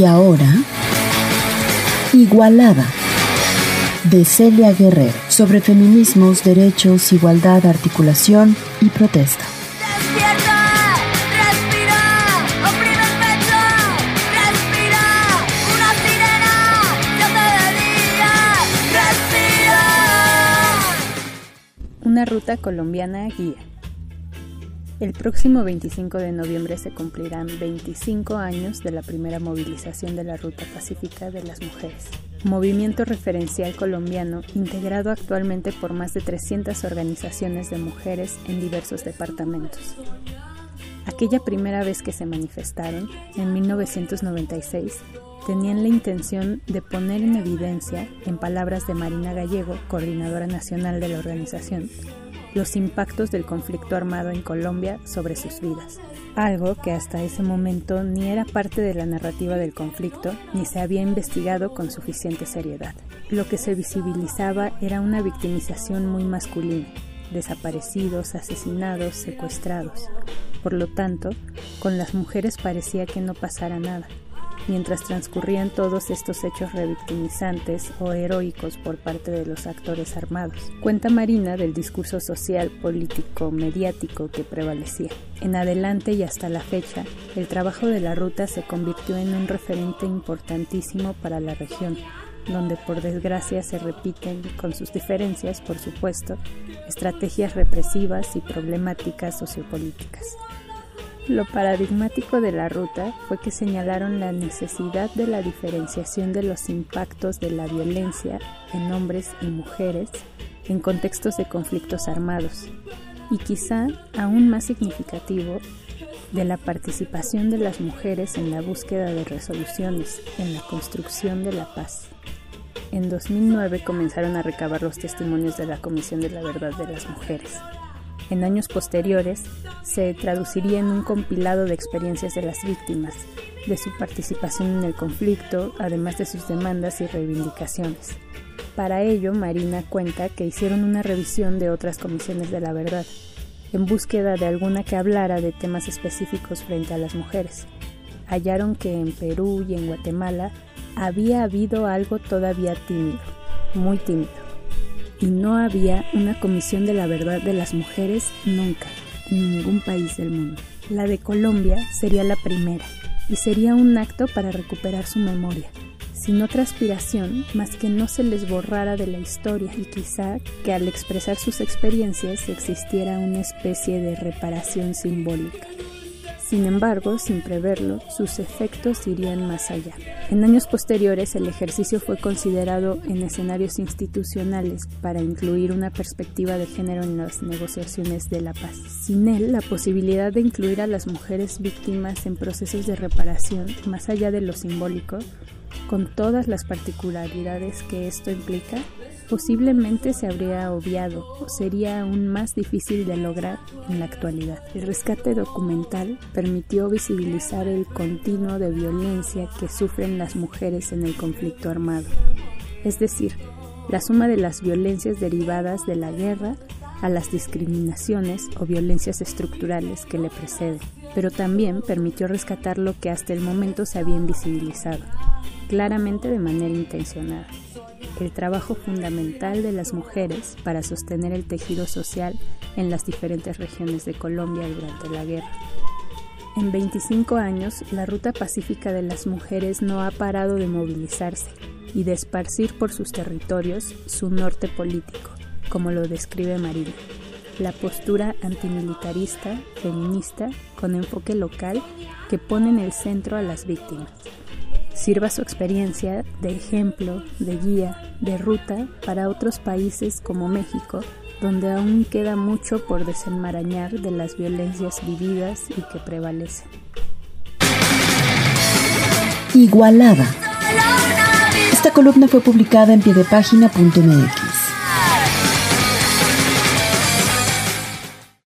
Y ahora, Igualada, de Celia Guerrero, sobre feminismos, derechos, igualdad, articulación y protesta. Una ruta colombiana guía. El próximo 25 de noviembre se cumplirán 25 años de la primera movilización de la Ruta Pacífica de las Mujeres, movimiento referencial colombiano integrado actualmente por más de 300 organizaciones de mujeres en diversos departamentos. Aquella primera vez que se manifestaron, en 1996, tenían la intención de poner en evidencia, en palabras de Marina Gallego, coordinadora nacional de la organización, los impactos del conflicto armado en Colombia sobre sus vidas, algo que hasta ese momento ni era parte de la narrativa del conflicto ni se había investigado con suficiente seriedad. Lo que se visibilizaba era una victimización muy masculina, desaparecidos, asesinados, secuestrados. Por lo tanto, con las mujeres parecía que no pasara nada, mientras transcurrían todos estos hechos revictimizantes o heroicos por parte de los actores armados. Cuenta Marina del discurso social, político, mediático que prevalecía. En adelante y hasta la fecha, el trabajo de la ruta se convirtió en un referente importantísimo para la región, donde por desgracia se repiten, con sus diferencias, por supuesto, estrategias represivas y problemáticas sociopolíticas. Lo paradigmático de la ruta fue que señalaron la necesidad de la diferenciación de los impactos de la violencia en hombres y mujeres en contextos de conflictos armados y quizá aún más significativo de la participación de las mujeres en la búsqueda de resoluciones, en la construcción de la paz. En 2009 comenzaron a recabar los testimonios de la Comisión de la Verdad de las Mujeres en años posteriores, se traduciría en un compilado de experiencias de las víctimas, de su participación en el conflicto, además de sus demandas y reivindicaciones. Para ello, Marina cuenta que hicieron una revisión de otras comisiones de la verdad, en búsqueda de alguna que hablara de temas específicos frente a las mujeres. Hallaron que en Perú y en Guatemala había habido algo todavía tímido, muy tímido y no había una comisión de la verdad de las mujeres nunca, en ningún país del mundo. La de Colombia sería la primera y sería un acto para recuperar su memoria, sin otra aspiración más que no se les borrara de la historia y quizá que al expresar sus experiencias existiera una especie de reparación simbólica. Sin embargo, sin preverlo, sus efectos irían más allá. En años posteriores, el ejercicio fue considerado en escenarios institucionales para incluir una perspectiva de género en las negociaciones de la paz. Sin él, la posibilidad de incluir a las mujeres víctimas en procesos de reparación, más allá de lo simbólico, con todas las particularidades que esto implica, posiblemente se habría obviado o sería aún más difícil de lograr en la actualidad. El rescate documental permitió visibilizar el continuo de violencia que sufren las mujeres en el conflicto armado, es decir, la suma de las violencias derivadas de la guerra a las discriminaciones o violencias estructurales que le preceden, pero también permitió rescatar lo que hasta el momento se había invisibilizado, claramente de manera intencionada. El trabajo fundamental de las mujeres para sostener el tejido social en las diferentes regiones de Colombia durante la guerra. En 25 años, la Ruta Pacífica de las Mujeres no ha parado de movilizarse y de esparcir por sus territorios su norte político, como lo describe Marina, la postura antimilitarista, feminista, con enfoque local que pone en el centro a las víctimas sirva su experiencia de ejemplo, de guía, de ruta para otros países como México, donde aún queda mucho por desenmarañar de las violencias vividas y que prevalecen. Igualada. Esta columna fue publicada en piedepágina.mx.